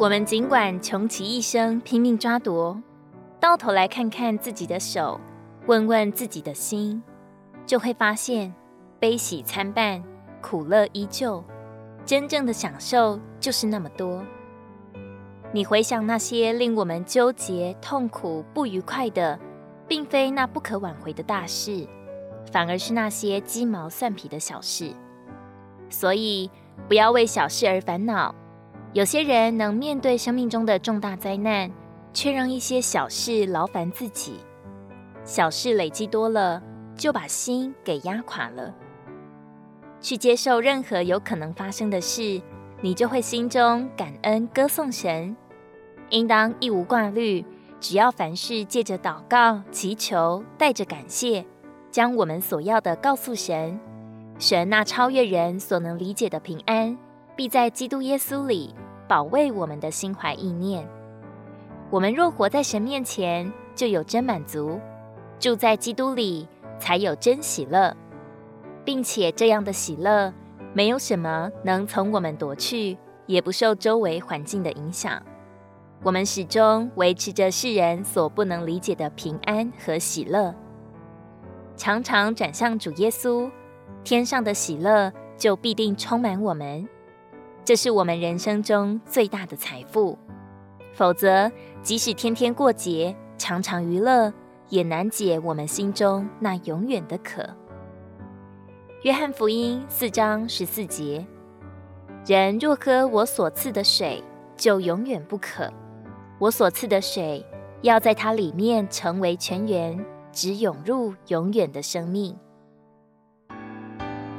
我们尽管穷其一生拼命抓夺，到头来看看自己的手，问问自己的心，就会发现悲喜参半，苦乐依旧。真正的享受就是那么多。你回想那些令我们纠结、痛苦、不愉快的，并非那不可挽回的大事，反而是那些鸡毛蒜皮的小事。所以，不要为小事而烦恼。有些人能面对生命中的重大灾难，却让一些小事劳烦自己。小事累积多了，就把心给压垮了。去接受任何有可能发生的事，你就会心中感恩歌颂神。应当一无挂虑，只要凡事借着祷告、祈求，带着感谢，将我们所要的告诉神。神那超越人所能理解的平安，必在基督耶稣里保卫我们的心怀意念。我们若活在神面前，就有真满足；住在基督里，才有真喜乐，并且这样的喜乐，没有什么能从我们夺去，也不受周围环境的影响。我们始终维持着世人所不能理解的平安和喜乐，常常转向主耶稣。天上的喜乐就必定充满我们，这是我们人生中最大的财富。否则，即使天天过节、常常娱乐，也难解我们心中那永远的渴。约翰福音四章十四节：人若喝我所赐的水，就永远不渴。我所赐的水，要在它里面成为泉源，只涌入永远的生命。